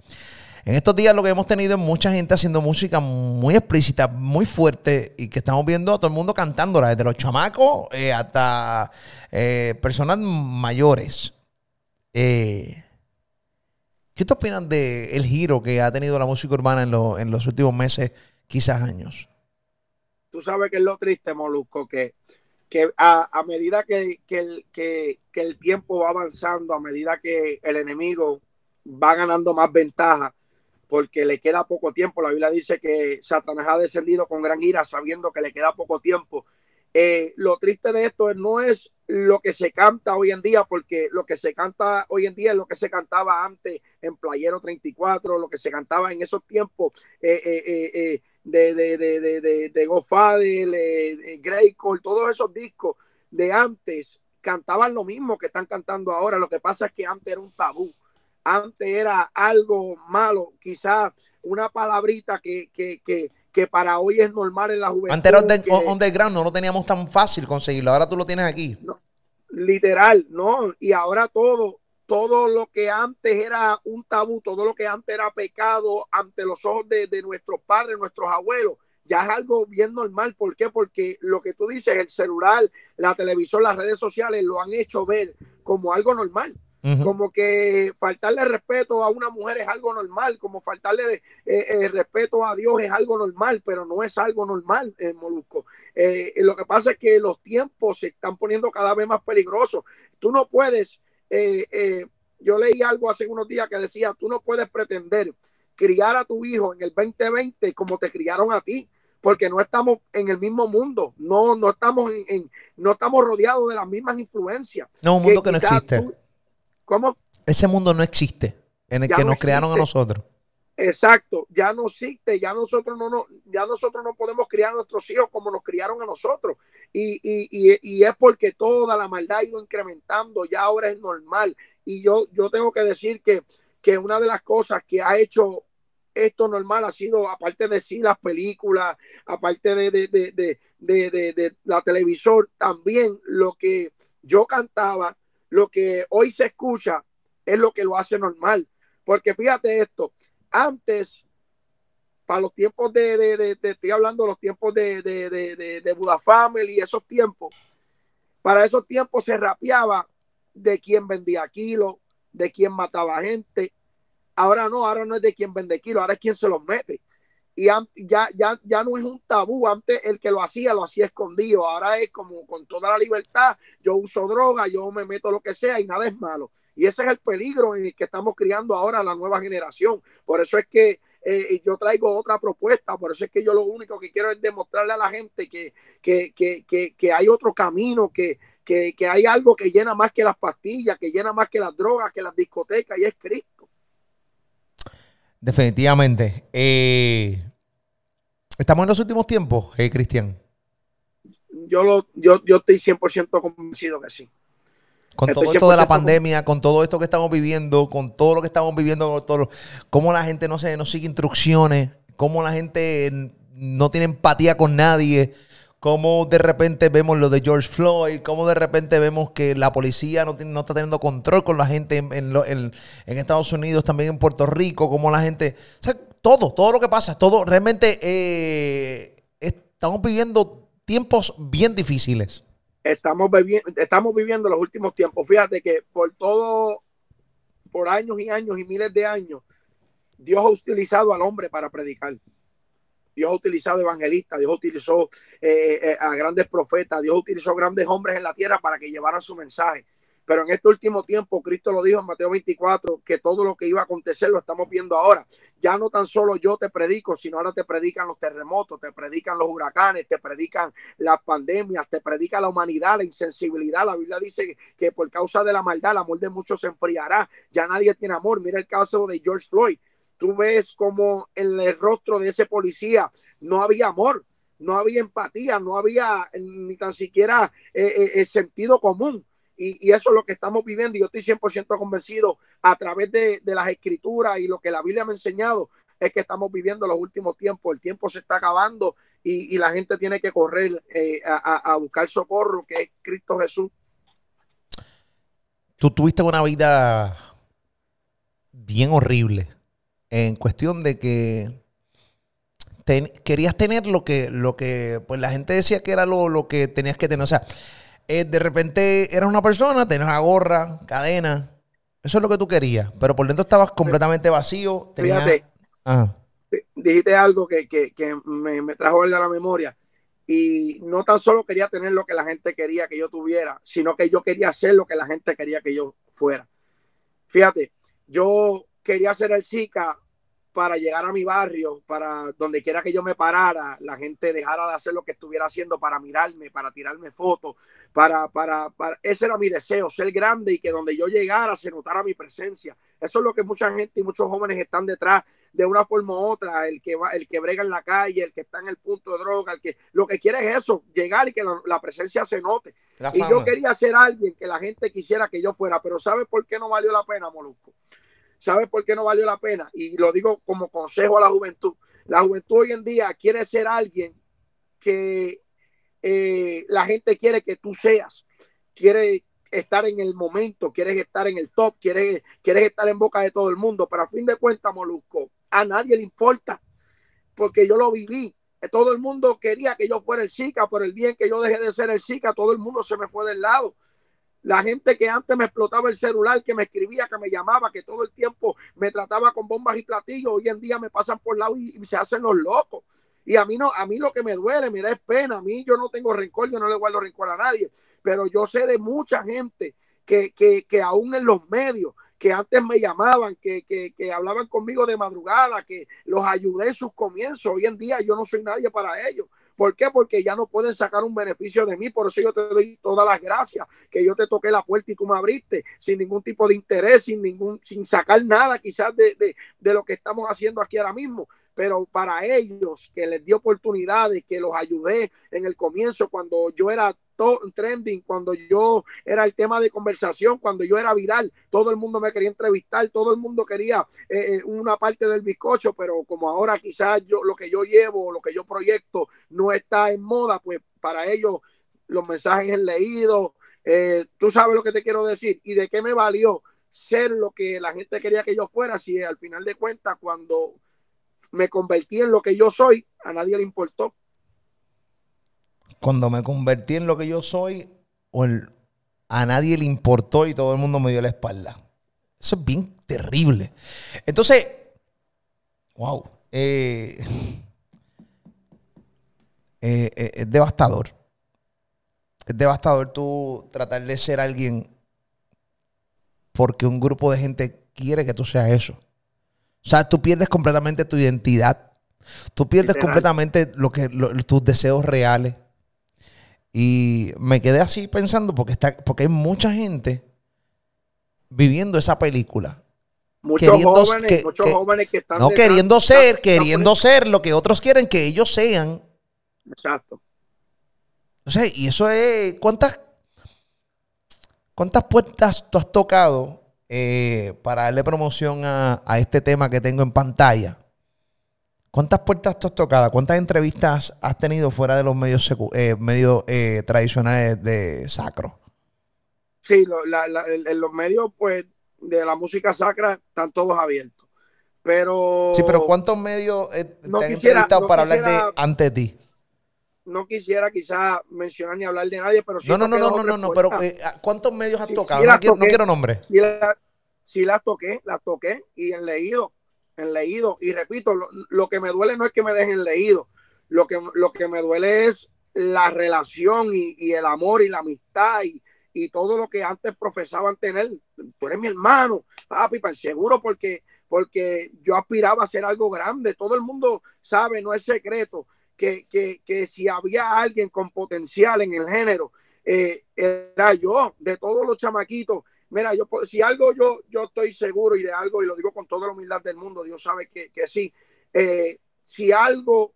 En estos días lo que hemos tenido es mucha gente haciendo música muy explícita, muy fuerte y que estamos viendo a todo el mundo cantándola, desde los chamacos eh, hasta eh, personas mayores. Eh, ¿Qué te opinas del giro que ha tenido la música urbana en, los últimos meses, quizás años? Tú sabes que es lo triste, Molusco, que, que a, medida que, el, que, el tiempo va avanzando, a medida que el enemigo va ganando más ventaja, porque le queda poco tiempo. La Biblia dice que Satanás ha descendido con gran ira sabiendo que le queda poco tiempo. Eh, lo triste de esto no es lo que se canta hoy en día, porque lo que se canta hoy en día es lo que se cantaba antes en Playero 34, lo que se cantaba en esos tiempos eh, eh, eh, de, de, de, de, de Godfather, Cole, todos esos discos de antes cantaban lo mismo que están cantando ahora. Lo que pasa es que antes era un tabú, antes era algo malo, quizás una palabrita que, que que para hoy es normal en la juventud. Antes era underground, no lo teníamos tan fácil conseguirlo, ahora tú lo tienes aquí. literal, no, y ahora todo, todo lo que antes era un tabú, todo lo que antes era pecado ante los ojos de, de nuestros padres, nuestros abuelos, ya es algo bien normal. ¿Por qué? Porque lo que tú dices, el celular, la televisión, las redes sociales lo han hecho ver como algo normal. Como que faltarle respeto a una mujer es algo normal, como faltarle eh, eh, respeto a Dios es algo normal, pero no es algo normal, en Molusco. Eh, lo que pasa es que los tiempos se están poniendo cada vez más peligrosos. Tú no puedes, yo leí algo hace unos días que decía, tú no puedes pretender criar a tu hijo en el 2020 como te criaron a ti porque no estamos en el mismo mundo, no, no estamos en, no estamos rodeados de las mismas influencias. No, un mundo que, no existe. ¿Cómo? Ese mundo no existe en el que nos crearon a nosotros. Exacto, ya no existe, ya nosotros no, no, ya nosotros no podemos criar a nuestros hijos como nos criaron a nosotros. Y, y, y, y, es porque toda la maldad ha ido incrementando, ya ahora es normal. Y yo, yo tengo que decir que, que una de las cosas que ha hecho esto normal ha sido, aparte de sí, las películas, aparte de, de, de, de, de la televisor, también lo que yo cantaba lo que hoy se escucha es lo que lo hace normal. Porque fíjate esto, antes, para los tiempos de, de, estoy hablando de los tiempos de, de, de, de Buda Family y esos tiempos, para esos tiempos se rapeaba de quién vendía kilos, de quién mataba gente. Ahora no, ahora no es de quién vende kilos, ahora es quién se los mete y ya, ya, ya no es un tabú. Antes el que lo hacía, lo hacía escondido. Ahora es como con toda la libertad. Yo uso droga, yo me meto lo que sea y nada es malo. Y ese es el peligro en el que estamos criando ahora la nueva generación. Por eso es que eh, yo traigo otra propuesta. Por eso es que yo lo único que quiero es demostrarle a la gente que, que, que, que hay otro camino, que, que, hay algo que llena más que las pastillas, que llena más que las drogas, que las discotecas, y es Cristo. Definitivamente. Eh, ¿Estamos en los últimos tiempos, eh, Cristian? Yo, lo, yo, yo estoy 100% convencido que sí. Con todo esto de la pandemia, con todo esto que estamos viviendo, con todo lo que estamos viviendo, con todo cómo la gente no, se, no sigue instrucciones, cómo la gente no tiene empatía con nadie, cómo de repente vemos lo de George Floyd, cómo de repente vemos que la policía no, está teniendo control con la gente en, Estados Unidos, también en Puerto Rico, cómo la gente, todo, todo lo que pasa, todo, realmente eh, estamos viviendo tiempos bien difíciles. estamos viviendo, estamos viviendo los últimos tiempos. Fíjate que por todo, por años y años y miles de años, Dios ha utilizado al hombre para predicar. Dios ha utilizado evangelistas, Dios utilizó eh, eh, a grandes profetas, Dios utilizó grandes hombres en la tierra para que llevaran su mensaje. Pero en este último tiempo, Cristo lo dijo en Mateo 24, que todo lo que iba a acontecer lo estamos viendo ahora. Ya no tan solo yo te predico, sino ahora te predican los terremotos, te predican los huracanes, te predican las pandemias, te predica la humanidad, la insensibilidad. La Biblia dice que por causa de la maldad, el amor de muchos se enfriará. Ya nadie tiene amor. Mira el caso de George Floyd. Tú ves como en el rostro de ese policía no había amor, no había empatía, no había ni tan siquiera eh, eh, el sentido común. Y, eso es lo que estamos viviendo. Y yo estoy 100% convencido a través de, las escrituras y lo que la Biblia me ha enseñado es que estamos viviendo los últimos tiempos. El tiempo se está acabando y, y la gente tiene que correr eh, a, a, buscar socorro, que es Cristo Jesús. Tú tuviste una vida bien horrible en cuestión de que ten, querías tener lo que, lo que pues la gente decía que era lo, lo que tenías que tener. O sea, eh, de repente eras una persona, tenías una gorra, cadena. Eso es lo que tú querías. Pero por dentro estabas completamente vacío. Tenías... Fíjate, Ajá. dijiste algo que, que, que me, me, trajo a la memoria. Y no tan solo quería tener lo que la gente quería que yo tuviera, sino que yo quería hacer lo que la gente quería que yo fuera. Fíjate, yo quería ser el chica para llegar a mi barrio, para donde quiera que yo me parara, la gente dejara de hacer lo que estuviera haciendo para mirarme, para tirarme fotos, para, para, para, ese era mi deseo, ser grande y que donde yo llegara se notara mi presencia. Eso es lo que mucha gente y muchos jóvenes están detrás de una forma u otra, el que va, el que brega en la calle, el que está en el punto de droga, el que lo que quiere es eso, llegar y que la, la presencia se note. Y yo quería ser alguien que la gente quisiera que yo fuera, pero ¿sabes por qué no valió la pena, Molusco? ¿Sabes por qué no valió la pena? Y lo digo como consejo a la juventud. La juventud hoy en día quiere ser alguien que eh, la gente quiere que tú seas. Quiere estar en el momento, quieres estar en el top, quieres, quieres estar en boca de todo el mundo. Pero a fin de cuentas, Molusco, a nadie le importa. Porque yo lo viví. Todo el mundo quería que yo fuera el chica, pero el día en que yo dejé de ser el chica, todo el mundo se me fue del lado. La gente que antes me explotaba el celular, que me escribía, que me llamaba, que todo el tiempo me trataba con bombas y platillos, hoy en día me pasan por lado y, y, se hacen los locos. Y a mí no, a mí lo que me duele, me da pena. A mí yo no tengo rencor, yo no le guardo rencor a nadie. Pero yo sé de mucha gente que, que, que aún en los medios, que antes me llamaban, que, que, que hablaban conmigo de madrugada, que los ayudé en sus comienzos. Hoy en día yo no soy nadie para ellos. ¿Por qué? Porque ya no pueden sacar un beneficio de mí. Por eso yo te doy todas las gracias, que yo te toqué la puerta y tú me abriste sin ningún tipo de interés, sin ningún, sin sacar nada quizás de, de, de lo que estamos haciendo aquí ahora mismo. Pero para ellos, que les di oportunidades, que los ayudé en el comienzo, cuando yo era trending, cuando yo era el tema de conversación, cuando yo era viral, todo el mundo me quería entrevistar, todo el mundo quería eh, una parte del bizcocho, pero como ahora quizás yo lo que yo llevo, lo que yo proyecto no está en moda, pues para ellos los mensajes han leído, eh, tú sabes lo que te quiero decir y de qué me valió ser lo que la gente quería que yo fuera, si al final de cuentas cuando me convertí en lo que yo soy, a nadie le importó cuando me convertí en lo que yo soy, o el, a nadie le importó y todo el mundo me dio la espalda. Eso es bien terrible. Entonces, wow, eh, eh, eh, es devastador. Es devastador tú tratar de ser alguien porque un grupo de gente quiere que tú seas eso. O sea, tú pierdes completamente tu identidad. Tú pierdes Literal. completamente lo que, lo, tus deseos reales. Y me quedé así pensando porque, está, porque hay mucha gente viviendo esa película. Muchos queriendo, jóvenes, que, muchos que, jóvenes que están no queriendo ser, queriendo ser lo que otros quieren que ellos sean. Exacto. O sea, y eso es cuántas cuántas puertas tú has tocado eh, para darle promoción a, a, este tema que tengo en pantalla. ¿Cuántas puertas te has tocado? ¿Cuántas entrevistas has tenido fuera de los medios, eh, medios eh, tradicionales de sacro? Sí, en los medios pues de la música sacra están todos abiertos. Pero. Sí, pero ¿cuántos medios eh, te han entrevistado para hablar de ante ti? No quisiera quizás mencionar ni hablar de nadie, pero sí. No, no, no, no, no, no, pero ¿cuántos medios has tocado? no, quiero, nombres. Sí, las toqué, las toqué y en leído en leído. Y repito, lo, que me duele no es que me dejen leído, lo que, lo que me duele es la relación y, el amor y la amistad y, todo lo que antes profesaban tener. Tú eres mi hermano, papi, para seguro porque, porque yo aspiraba a hacer algo grande. Todo el mundo sabe, no es secreto, que, que, si había alguien con potencial en el género, eh, era yo, de todos los chamaquitos Mira, yo si algo yo, yo estoy seguro y de algo, y lo digo con toda la humildad del mundo, Dios sabe que, sí. Eh, si algo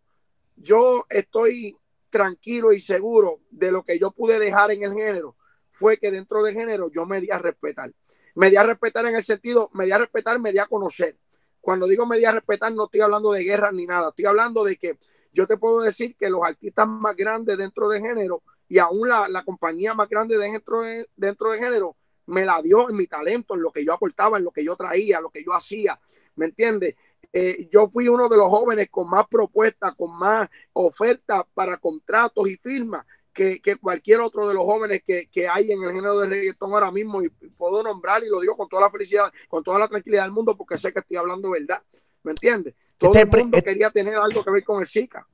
yo estoy tranquilo y seguro de lo que yo pude dejar en el género, fue que dentro del género yo me di a respetar. Me di a respetar en el sentido, me di a respetar, me di a conocer. Cuando digo me di a respetar, no estoy hablando de guerra ni nada, estoy hablando de que yo te puedo decir que los artistas más grandes dentro del género y aún la, la compañía más grande dentro, de, dentro del género me la dio en mi talento, en lo que yo aportaba, en lo que yo traía, lo que yo hacía. ¿Me entiendes? Eh, yo fui uno de los jóvenes con más propuestas, con más ofertas para contratos y firmas que, cualquier otro de los jóvenes que, hay en el género de reggaetón ahora mismo. Y, puedo nombrar y lo digo con toda la felicidad, con toda la tranquilidad del mundo, porque sé que estoy hablando verdad. ¿Me entiendes? Todo este el mundo quería tener algo que ver con el chica.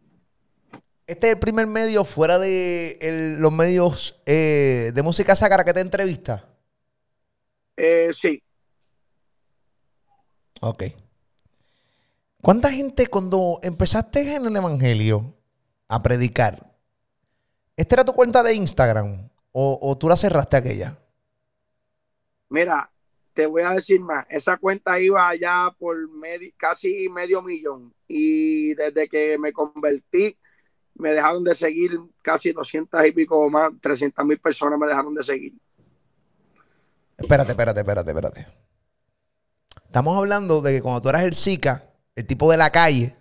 Este es el primer medio fuera de los medios eh, de música sacra que te entrevista. Eh, sí. Ok. ¿Cuánta gente cuando empezaste en el Evangelio a predicar, esta era tu cuenta de Instagram o, tú la cerraste aquella? Mira, te voy a decir más, esa cuenta iba allá por casi medio millón y desde que me convertí me dejaron de seguir casi 200 y pico más, 300 mil personas me dejaron de seguir. Espérate, espérate, espérate, espérate. Estamos hablando de que cuando tú eras el Zika, el tipo de la calle,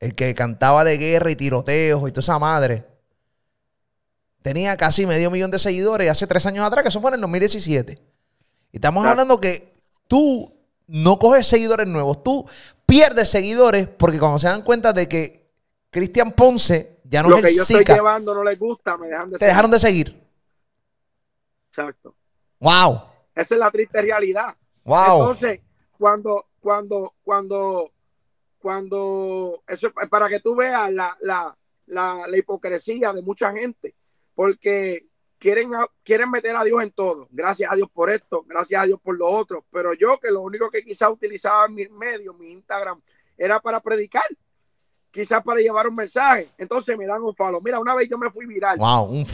el que cantaba de guerra y tiroteos y toda esa madre, tenía casi medio millón de seguidores hace tres años atrás, que eso fue en el 2017. Y estamos hablando que tú no coges seguidores nuevos, tú pierdes seguidores porque cuando se dan cuenta de que Cristian Ponce ya no es el que yo estoy llevando no les gusta, me dejan de Te dejaron de seguir. Exacto. Wow. Esa es la triste realidad. Wow. Entonces, cuando, cuando, cuando, cuando, eso es para que tú veas la, la, la, la hipocresía de mucha gente, porque quieren, quieren meter a Dios en todo. Gracias a Dios por esto, gracias a Dios por lo otro. Pero yo, que lo único que quizá utilizaba en mi medio, mi Instagram, era para predicar quizás para llevar un mensaje. Entonces me dan un follow. Mira, una vez yo me fui viral.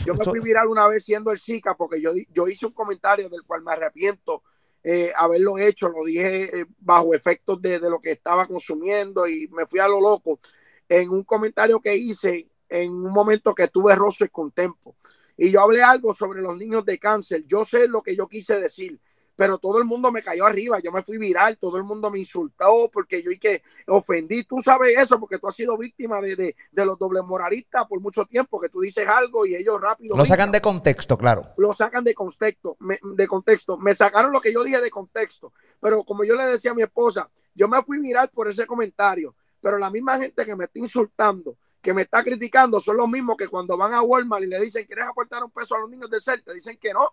yo me fui viral una vez siendo el Zika porque yo, yo hice un comentario del cual me arrepiento eh, haberlo hecho. Lo dije eh, bajo efectos de, de, lo que estaba consumiendo y me fui a lo loco en un comentario que hice en un momento que tuve roce con Tempo. Y yo hablé algo sobre los niños de cáncer. Yo sé lo que yo quise decir pero todo el mundo me cayó arriba, yo me fui viral, todo el mundo me insultó porque yo y que ofendí, tú sabes eso porque tú has sido víctima de, de, los dobles moralistas por mucho tiempo, que tú dices algo y ellos rápido... Lo sacan de contexto, claro. Lo sacan de contexto, me, de contexto, me sacaron lo que yo dije de contexto, pero como yo le decía a mi esposa, yo me fui viral por ese comentario, pero la misma gente que me está insultando, que me está criticando, son los mismos que cuando van a Walmart y le dicen, ¿quieres aportar un peso a los niños de CER? Te dicen que no.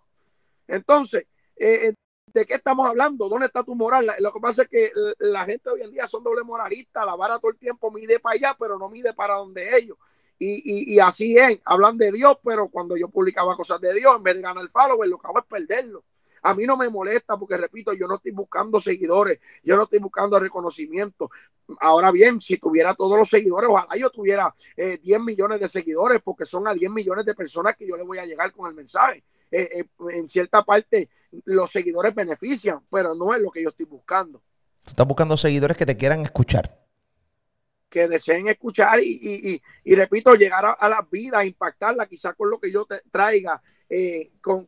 Entonces, eh, ¿de qué estamos hablando? ¿Dónde está tu moral? Lo que pasa es que la gente hoy en día son doble moralistas, la vara todo el tiempo mide para allá, pero no mide para donde ellos. Y, así es, hablan de Dios, pero cuando yo publicaba cosas de Dios, en vez de ganar follower, lo que hago es perderlo. A mí no me molesta porque, repito, yo no estoy buscando seguidores, yo no estoy buscando reconocimiento. Ahora bien, si tuviera todos los seguidores, ojalá yo tuviera 10 eh, millones de seguidores, porque son a 10 millones de personas que yo le voy a llegar con el mensaje. Eh, eh, en cierta parte los seguidores benefician, pero no es lo que yo estoy buscando. estás buscando seguidores que te quieran escuchar. Que deseen escuchar y, repito, llegar a, la vida, impactarla, quizás con lo que yo te traiga, eh, con,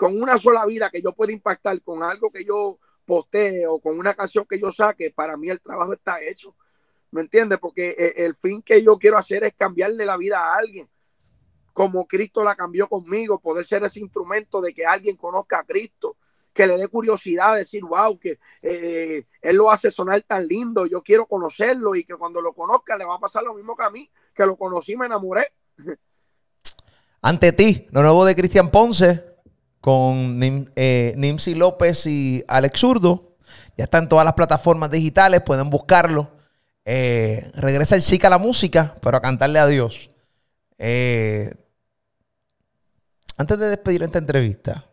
una sola vida que yo pueda impactar, con algo que yo postee o con una canción que yo saque, para mí el trabajo está hecho. ¿me entiendes? Porque eh, el fin que yo quiero hacer es cambiarle la vida a alguien, como Cristo la cambió conmigo, poder ser ese instrumento de que alguien conozca a Cristo, que le dé curiosidad, decir, wow, que eh, Él lo hace sonar tan lindo, yo quiero conocerlo y que cuando lo conozca le va a pasar lo mismo que a mí, que lo conocí, me enamoré. Ante ti, lo nuevo de Cristian Ponce con eh, Nimsi López y Alex Zurdo. Ya está en todas las plataformas digitales, pueden buscarlo. Eh, regresa el chica a la música, pero a cantarle a Dios. Eh, antes de despedir esta entrevista,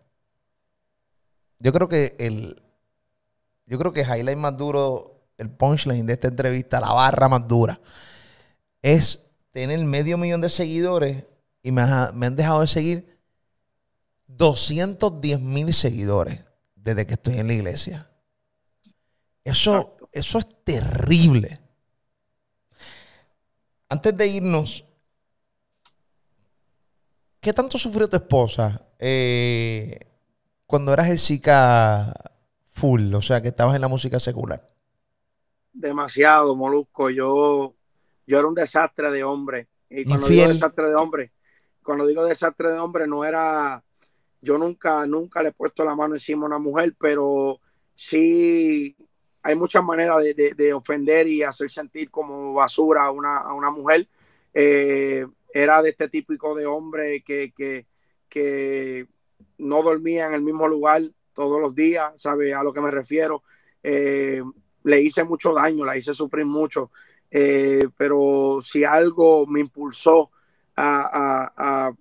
yo creo que el. Yo creo que el highlight más duro, el punchline de esta entrevista, la barra más dura, es tener medio millón de seguidores y me, han dejado de seguir 210 mil seguidores desde que estoy en la iglesia. Eso, eso es terrible. Antes de irnos, ¿qué tanto sufrió tu esposa eh, cuando eras el chica full? O sea, que estabas en la música secular. Demasiado, Molusco. Yo, yo era un desastre de hombre. Y cuando digo desastre de hombre, cuando digo desastre de hombre, no era, yo nunca, nunca le he puesto la mano encima a una mujer, pero sí hay muchas maneras de, ofender y hacer sentir como basura a una, mujer. Eh, era de este típico de hombre que, que, no dormía en el mismo lugar todos los días, ¿sabe a lo que me refiero? Eh, le hice mucho daño, la hice sufrir mucho, eh, pero si algo me impulsó a,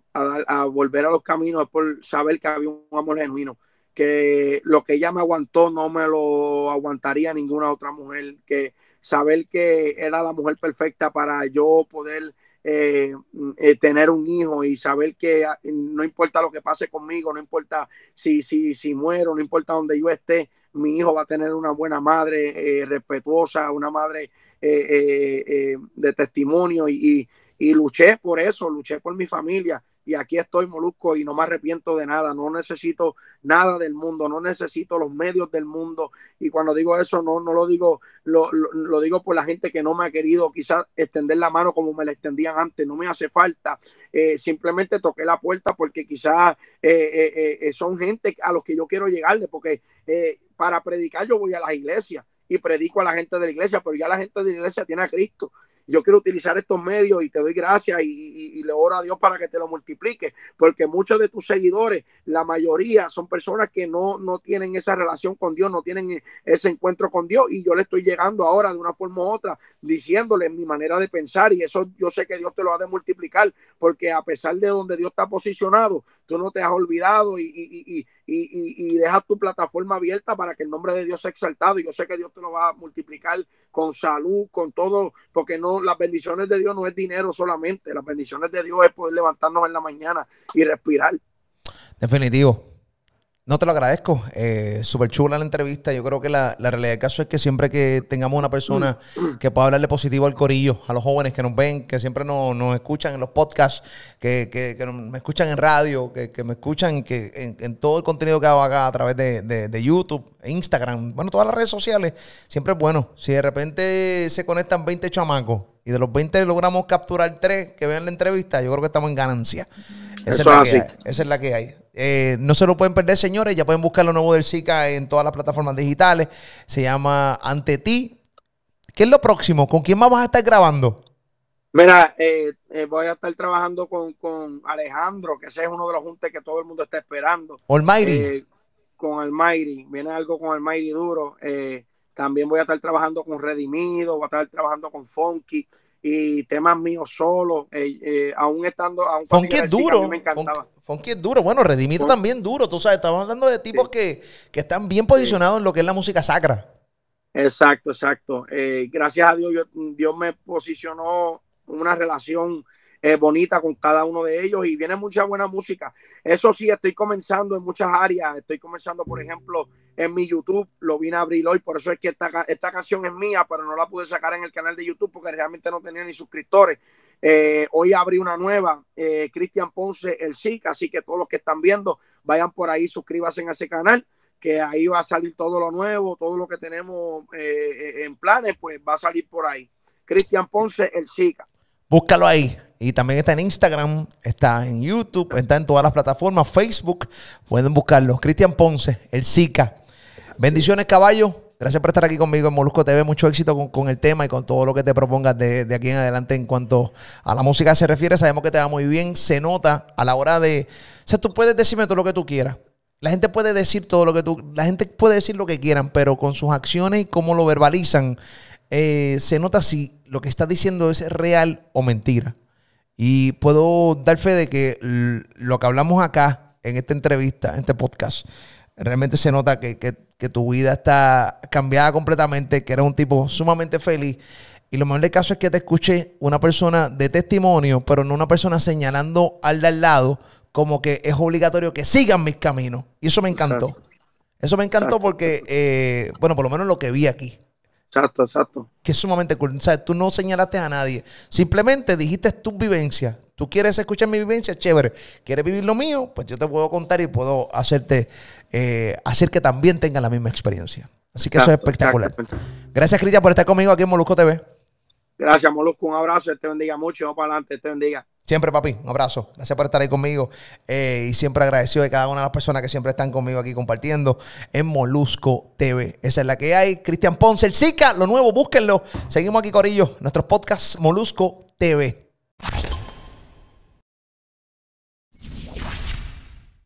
volver a los caminos es por saber que había un amor genuino, que lo que ella me aguantó no me lo aguantaría ninguna otra mujer, que saber que era la mujer perfecta para yo poder eh, eh, tener un hijo y saber que ah, no importa lo que pase conmigo, no importa si, si, si muero, no importa donde yo esté, mi hijo va a tener una buena madre eh, respetuosa, una madre de testimonio y, y luché por eso, luché por mi familia y aquí estoy molusco y no me arrepiento de nada, no necesito nada del mundo, no necesito los medios del mundo. Y cuando digo eso no, no lo digo, lo, lo, digo por la gente que no me ha querido quizás extender la mano como me la extendían antes, no me hace falta, eh, simplemente toqué la puerta porque quizás eh, eh, son gente a los que yo quiero llegarle, porque para predicar yo voy a las iglesias y predico a la gente de la iglesia, pero ya la gente de la iglesia tiene a Cristo yo quiero utilizar estos medios y te doy gracias y, le oro a Dios para que te lo multiplique, porque muchos de tus seguidores, la mayoría son personas que no, no tienen esa relación con Dios, no tienen ese encuentro con Dios y yo le estoy llegando ahora de una forma u otra diciéndole mi manera de pensar y eso yo sé que Dios te lo ha de multiplicar, porque a pesar de donde Dios está posicionado, tú no te has olvidado y, y, y, dejas tu plataforma abierta para que el nombre de Dios sea exaltado y yo sé que Dios te lo va a multiplicar con salud, con todo, porque no las bendiciones de Dios no es dinero solamente, las bendiciones de Dios es poder levantarnos en la mañana y respirar. Definitivo. No te lo agradezco. Eh, Súper chula la entrevista. Yo creo que la, realidad del caso es que siempre que tengamos una persona que pueda hablarle positivo al corillo, a los jóvenes que nos ven, que siempre nos, escuchan en los podcasts, que, que, me escuchan en radio, que, me escuchan que en, todo el contenido que hago acá a través de, de, YouTube, Instagram, bueno, todas las redes sociales, siempre es bueno. Si de repente se conectan 20 chamacos y de los 20 logramos capturar 3 que vean la entrevista, yo creo que estamos en ganancia. Esa, es, la que hay, esa es la que hay. Eh, no se lo pueden perder, señores. Ya pueden buscar lo nuevo del SICA en todas las plataformas digitales. Se llama Ante ti. ¿Qué es lo próximo? ¿Con quién más vas a estar grabando? Mira, eh, eh, voy a estar trabajando con, Alejandro, que ese es uno de los juntes que todo el mundo está esperando. Almighty. con Almighty. Viene algo con Almighty duro. también voy a estar trabajando con Redimido, voy a estar trabajando con Funky y temas míos solos, eh, eh, aún estando... Aún Funky es duro. Me encantaba. Funky es duro. Bueno, Redimido también duro. Tú sabes, estamos hablando de tipos que, están bien posicionados en lo que es la música sacra. Exacto, exacto. Eh, gracias a Dios, Dios me posicionó una relación bonita con cada uno de ellos y viene mucha buena música. Eso sí, estoy comenzando en muchas áreas. Estoy comenzando, por ejemplo, en mi YouTube, lo vine a abrir hoy, por eso es que esta, esta canción es mía, pero no la pude sacar en el canal de YouTube porque realmente no tenía ni suscriptores. Eh, hoy abrí una nueva, eh, Cristian Ponce, el SIC, así que todos los que están viendo, vayan por ahí, suscríbanse en ese canal, que ahí va a salir todo lo nuevo, todo lo que tenemos eh, en planes, pues va a salir por ahí. Cristian Ponce, el SICA. Búscalo ahí. Y también está en Instagram, está en YouTube, está en todas las plataformas, Facebook. Pueden buscarlo. Cristian Ponce, el SICA. Bendiciones, caballo. Gracias por estar aquí conmigo en Molusco TV. Mucho éxito con, el tema y con todo lo que te propongas de, aquí en adelante en cuanto a la música se refiere. Sabemos que te va muy bien. Se nota a la hora de. O sea, tú puedes decirme todo lo que tú quieras. La gente puede decir todo lo que tú. La gente puede decir lo que quieran, pero con sus acciones y cómo lo verbalizan, eh, se nota si lo que estás diciendo es real o mentira. Y puedo dar fe de que lo que hablamos acá en esta entrevista, en este podcast, realmente se nota que, tu vida está cambiada completamente, que eres un tipo sumamente feliz. Y lo mejor del caso es que te escuche una persona de testimonio, pero no una persona señalando al de al lado como que es obligatorio que sigan mis caminos. Y eso me encantó. Eso me encantó porque, eh, bueno, por lo menos lo que vi aquí. Exacto, exacto. Que es sumamente cool. O sea, tú no señalaste a nadie. Simplemente dijiste tu vivencia. Tú quieres escuchar mi vivencia, chévere. ¿Quieres vivir lo mío? Pues yo te puedo contar y puedo hacerte, eh, hacer que también tengan la misma experiencia. Así que eso es espectacular. Gracias, Cristian, por estar conmigo aquí en Molusco TV. Gracias, Molusco. Un abrazo. Te bendiga mucho. Vamos para adelante. Te bendiga. Siempre, papi, un abrazo. Gracias por estar ahí conmigo. Eh, y siempre agradecido de cada una de las personas que siempre están conmigo aquí compartiendo en Molusco TV. Esa es la que hay. Cristian Ponce, el Zika, lo nuevo, búsquenlo. Seguimos aquí, Corillo, nuestros podcasts Molusco TV.